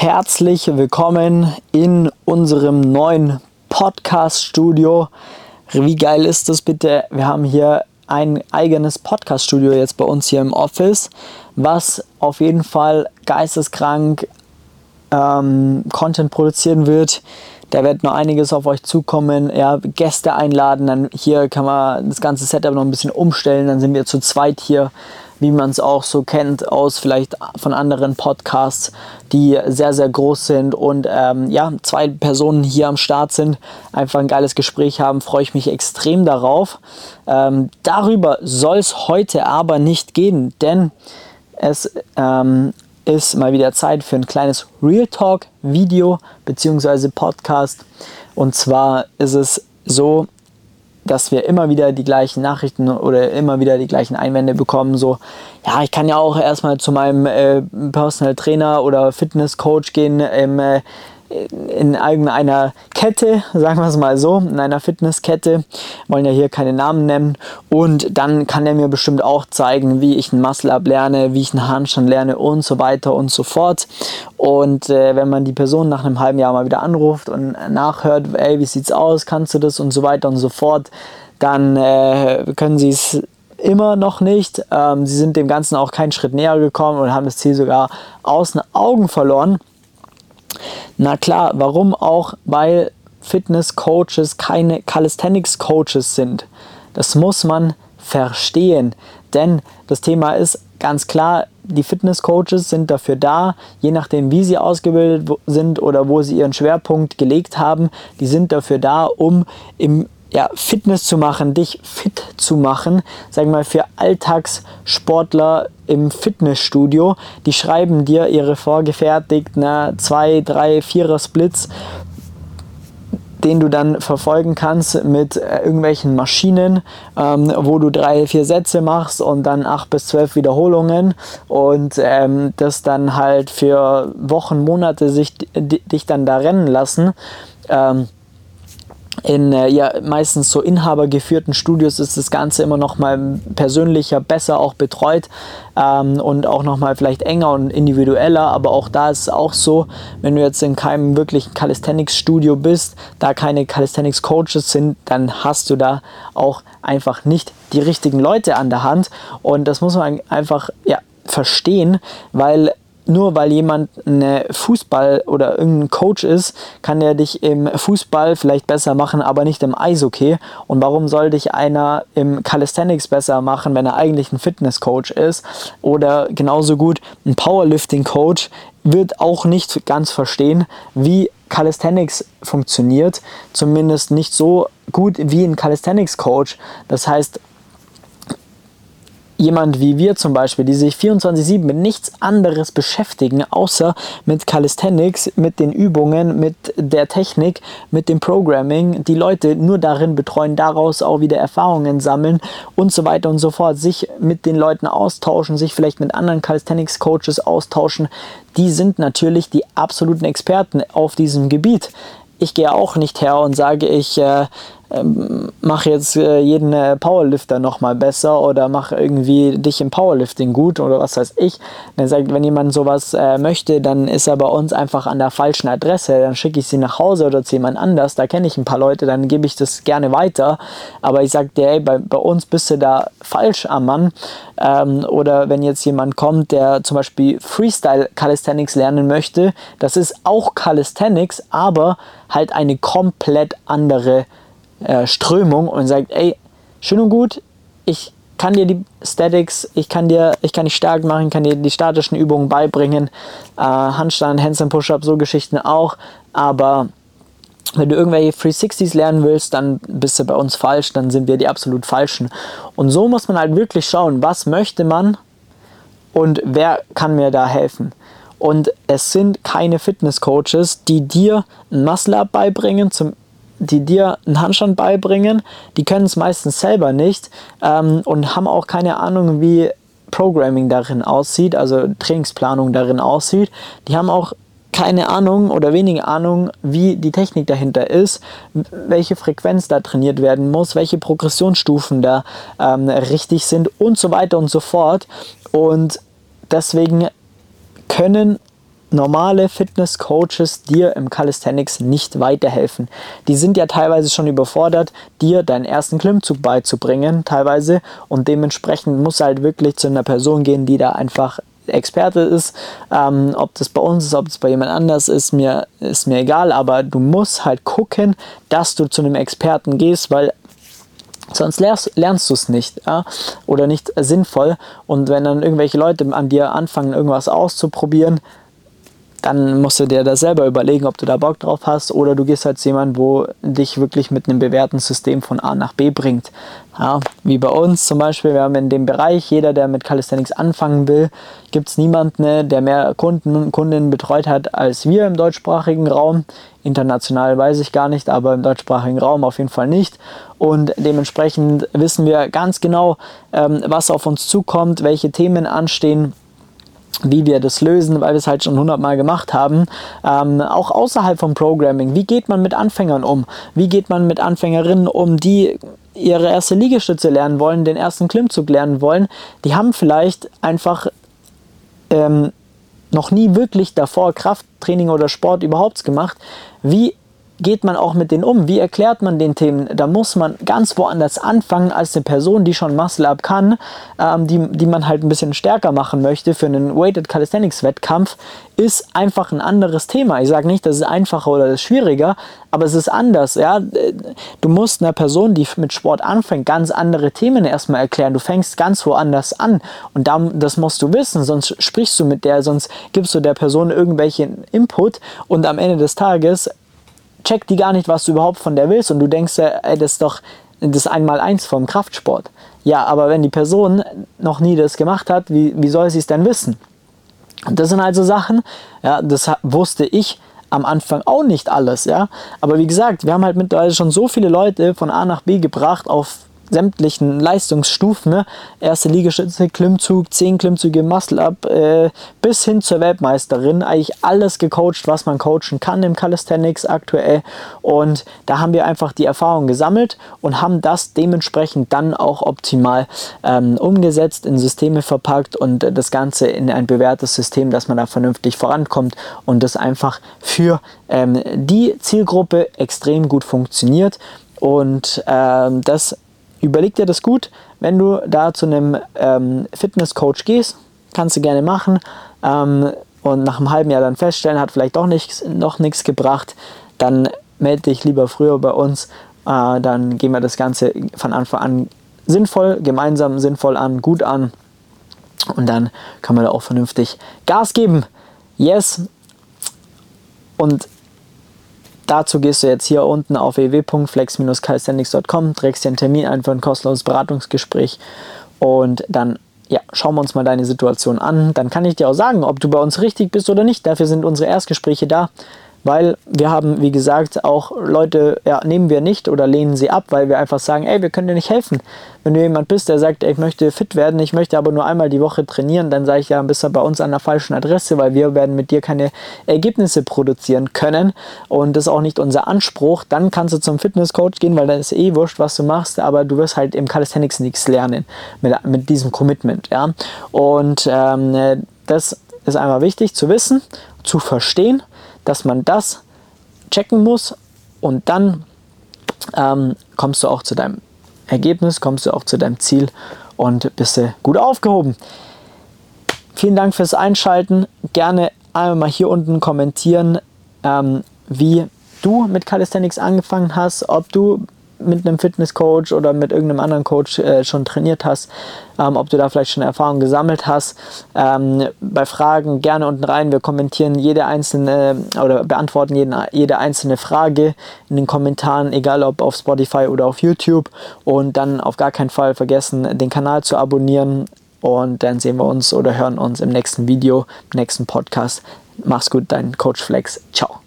Herzlich willkommen in unserem neuen Podcast-Studio. Wie geil ist das bitte? Wir haben hier ein eigenes Podcast-Studio jetzt bei uns hier im Office, was auf jeden Fall geisteskrank ähm, Content produzieren wird. Da wird noch einiges auf euch zukommen. Ja, Gäste einladen. Dann hier kann man das ganze Setup noch ein bisschen umstellen. Dann sind wir zu zweit hier wie man es auch so kennt aus vielleicht von anderen Podcasts, die sehr, sehr groß sind und ähm, ja, zwei Personen hier am Start sind, einfach ein geiles Gespräch haben, freue ich mich extrem darauf. Ähm, darüber soll es heute aber nicht gehen, denn es ähm, ist mal wieder Zeit für ein kleines Real Talk Video bzw. Podcast. Und zwar ist es so, dass wir immer wieder die gleichen Nachrichten oder immer wieder die gleichen Einwände bekommen. So, ja, ich kann ja auch erstmal zu meinem äh, Personal Trainer oder Fitness Coach gehen. Ähm, äh, in irgendeiner Kette, sagen wir es mal so, in einer Fitnesskette, wollen ja hier keine Namen nennen. Und dann kann er mir bestimmt auch zeigen, wie ich ein Muscle-Up lerne, wie ich einen Handstand lerne und so weiter und so fort. Und äh, wenn man die Person nach einem halben Jahr mal wieder anruft und nachhört, ey, wie sieht's aus, kannst du das und so weiter und so fort, dann äh, können sie es immer noch nicht. Ähm, sie sind dem Ganzen auch keinen Schritt näher gekommen und haben das Ziel sogar aus den Augen verloren. Na klar, warum auch? Weil Fitness-Coaches keine Calisthenics-Coaches sind. Das muss man verstehen. Denn das Thema ist ganz klar, die Fitness-Coaches sind dafür da, je nachdem, wie sie ausgebildet sind oder wo sie ihren Schwerpunkt gelegt haben, die sind dafür da, um im ja, Fitness zu machen, dich fit zu machen, sagen mal für Alltagssportler im Fitnessstudio, die schreiben dir ihre vorgefertigten 2, 3, 4er Splits, den du dann verfolgen kannst mit äh, irgendwelchen Maschinen, ähm, wo du drei, vier Sätze machst und dann acht bis zwölf Wiederholungen und ähm, das dann halt für Wochen, Monate sich, dich dann da rennen lassen. Ähm, in äh, ja, meistens so inhabergeführten Studios ist das Ganze immer noch mal persönlicher, besser auch betreut ähm, und auch noch mal vielleicht enger und individueller. Aber auch da ist es auch so, wenn du jetzt in keinem wirklichen Calisthenics-Studio bist, da keine Calisthenics-Coaches sind, dann hast du da auch einfach nicht die richtigen Leute an der Hand. Und das muss man einfach ja, verstehen, weil nur weil jemand eine Fußball oder irgendein Coach ist, kann der dich im Fußball vielleicht besser machen, aber nicht im Eishockey. Und warum soll dich einer im Calisthenics besser machen, wenn er eigentlich ein Fitnesscoach ist? Oder genauso gut ein Powerlifting-Coach wird auch nicht ganz verstehen, wie Calisthenics funktioniert. Zumindest nicht so gut wie ein Calisthenics-Coach. Das heißt, jemand wie wir zum Beispiel, die sich 24-7 mit nichts anderes beschäftigen, außer mit Calisthenics, mit den Übungen, mit der Technik, mit dem Programming, die Leute nur darin betreuen, daraus auch wieder Erfahrungen sammeln und so weiter und so fort, sich mit den Leuten austauschen, sich vielleicht mit anderen Calisthenics-Coaches austauschen, die sind natürlich die absoluten Experten auf diesem Gebiet. Ich gehe auch nicht her und sage, ich äh, ähm, mach jetzt äh, jeden äh, Powerlifter noch mal besser oder mach irgendwie dich im Powerlifting gut oder was weiß ich. Dann sagt, wenn jemand sowas äh, möchte, dann ist er bei uns einfach an der falschen Adresse. Dann schicke ich sie nach Hause oder zu jemand anders. Da kenne ich ein paar Leute, dann gebe ich das gerne weiter. Aber ich sage dir, ey, bei, bei uns bist du da falsch am Mann. Ähm, oder wenn jetzt jemand kommt, der zum Beispiel Freestyle Calisthenics lernen möchte, das ist auch Calisthenics, aber halt eine komplett andere äh, Strömung und sagt, ey, schön und gut, ich kann dir die Statics, ich kann dir, ich kann dich stark machen, kann dir die statischen Übungen beibringen, äh, Handstand, Handstand Push-Up, so Geschichten auch, aber wenn du irgendwelche 360s lernen willst, dann bist du bei uns falsch, dann sind wir die absolut falschen. Und so muss man halt wirklich schauen, was möchte man und wer kann mir da helfen. Und es sind keine Fitness-Coaches, die dir ein Muscle-Up beibringen, zum die dir einen Handstand beibringen, die können es meistens selber nicht ähm, und haben auch keine Ahnung, wie Programming darin aussieht, also Trainingsplanung darin aussieht. Die haben auch keine Ahnung oder wenige Ahnung, wie die Technik dahinter ist, welche Frequenz da trainiert werden muss, welche Progressionsstufen da ähm, richtig sind und so weiter und so fort. Und deswegen können normale Fitness-Coaches dir im Calisthenics nicht weiterhelfen. Die sind ja teilweise schon überfordert, dir deinen ersten Klimmzug beizubringen, teilweise. Und dementsprechend muss halt wirklich zu einer Person gehen, die da einfach Experte ist. Ähm, ob das bei uns ist, ob das bei jemand anders ist, mir, ist mir egal. Aber du musst halt gucken, dass du zu einem Experten gehst, weil Sonst lernst, lernst du es nicht ja? oder nicht sinnvoll. Und wenn dann irgendwelche Leute an dir anfangen, irgendwas auszuprobieren, dann musst du dir da selber überlegen, ob du da Bock drauf hast oder du gehst halt zu jemandem, wo dich wirklich mit einem bewährten System von A nach B bringt. Ja, wie bei uns zum Beispiel, wir haben in dem Bereich, jeder, der mit Calisthenics anfangen will, gibt es niemanden, ne, der mehr Kunden und Kundinnen betreut hat als wir im deutschsprachigen Raum. International weiß ich gar nicht, aber im deutschsprachigen Raum auf jeden Fall nicht. Und dementsprechend wissen wir ganz genau, ähm, was auf uns zukommt, welche Themen anstehen wie wir das lösen, weil wir es halt schon hundertmal gemacht haben. Ähm, auch außerhalb vom Programming. Wie geht man mit Anfängern um? Wie geht man mit Anfängerinnen um, die ihre erste Liegestütze lernen wollen, den ersten Klimmzug lernen wollen? Die haben vielleicht einfach ähm, noch nie wirklich davor Krafttraining oder Sport überhaupt gemacht. Wie geht man auch mit denen um? Wie erklärt man den Themen? Da muss man ganz woanders anfangen als eine Person, die schon Muscle Up kann, ähm, die, die man halt ein bisschen stärker machen möchte für einen Weighted Calisthenics Wettkampf, ist einfach ein anderes Thema. Ich sage nicht, das ist einfacher oder das ist schwieriger, aber es ist anders. Ja? Du musst einer Person, die mit Sport anfängt, ganz andere Themen erstmal erklären. Du fängst ganz woanders an und das musst du wissen, sonst sprichst du mit der, sonst gibst du der Person irgendwelchen Input und am Ende des Tages checkt die gar nicht, was du überhaupt von der willst und du denkst, ey, das ist doch das Einmaleins vom Kraftsport. Ja, aber wenn die Person noch nie das gemacht hat, wie, wie soll sie es denn wissen? Und das sind also Sachen, ja, das wusste ich am Anfang auch nicht alles, ja. Aber wie gesagt, wir haben halt mittlerweile schon so viele Leute von A nach B gebracht auf sämtlichen Leistungsstufen, ne? erste Liegestütze, Klimmzug, 10 Klimmzüge, Muscle-Up, äh, bis hin zur Weltmeisterin. Eigentlich alles gecoacht, was man coachen kann im Calisthenics aktuell. Und da haben wir einfach die Erfahrung gesammelt und haben das dementsprechend dann auch optimal ähm, umgesetzt, in Systeme verpackt und das Ganze in ein bewährtes System, dass man da vernünftig vorankommt und das einfach für ähm, die Zielgruppe extrem gut funktioniert. Und ähm, das überleg dir das gut. Wenn du da zu einem ähm, Fitnesscoach gehst, kannst du gerne machen ähm, und nach einem halben Jahr dann feststellen, hat vielleicht doch nichts, noch nichts gebracht, dann melde dich lieber früher bei uns. Äh, dann gehen wir das Ganze von Anfang an sinnvoll, gemeinsam sinnvoll an, gut an und dann kann man da auch vernünftig Gas geben. Yes. Und Dazu gehst du jetzt hier unten auf www.flex-calisthenics.com, trägst dir einen Termin ein für ein kostenloses Beratungsgespräch und dann ja, schauen wir uns mal deine Situation an. Dann kann ich dir auch sagen, ob du bei uns richtig bist oder nicht. Dafür sind unsere Erstgespräche da weil wir haben, wie gesagt, auch Leute, ja, nehmen wir nicht oder lehnen sie ab, weil wir einfach sagen, ey, wir können dir nicht helfen. Wenn du jemand bist, der sagt, ey, ich möchte fit werden, ich möchte aber nur einmal die Woche trainieren, dann sage ich, ja, bist du bei uns an der falschen Adresse, weil wir werden mit dir keine Ergebnisse produzieren können und das ist auch nicht unser Anspruch. Dann kannst du zum Fitnesscoach gehen, weil dann ist eh wurscht, was du machst, aber du wirst halt im Calisthenics nichts lernen mit, mit diesem Commitment, ja. Und ähm, das ist einmal wichtig zu wissen, zu verstehen dass man das checken muss und dann ähm, kommst du auch zu deinem Ergebnis, kommst du auch zu deinem Ziel und bist du gut aufgehoben. Vielen Dank fürs Einschalten. Gerne einmal mal hier unten kommentieren, ähm, wie du mit Calisthenics angefangen hast, ob du mit einem Fitnesscoach oder mit irgendeinem anderen Coach äh, schon trainiert hast, ähm, ob du da vielleicht schon Erfahrung gesammelt hast. Ähm, bei Fragen gerne unten rein. Wir kommentieren jede einzelne oder beantworten jeden, jede einzelne Frage in den Kommentaren, egal ob auf Spotify oder auf YouTube. Und dann auf gar keinen Fall vergessen, den Kanal zu abonnieren. Und dann sehen wir uns oder hören uns im nächsten Video, im nächsten Podcast. Mach's gut, dein Coach Flex. Ciao.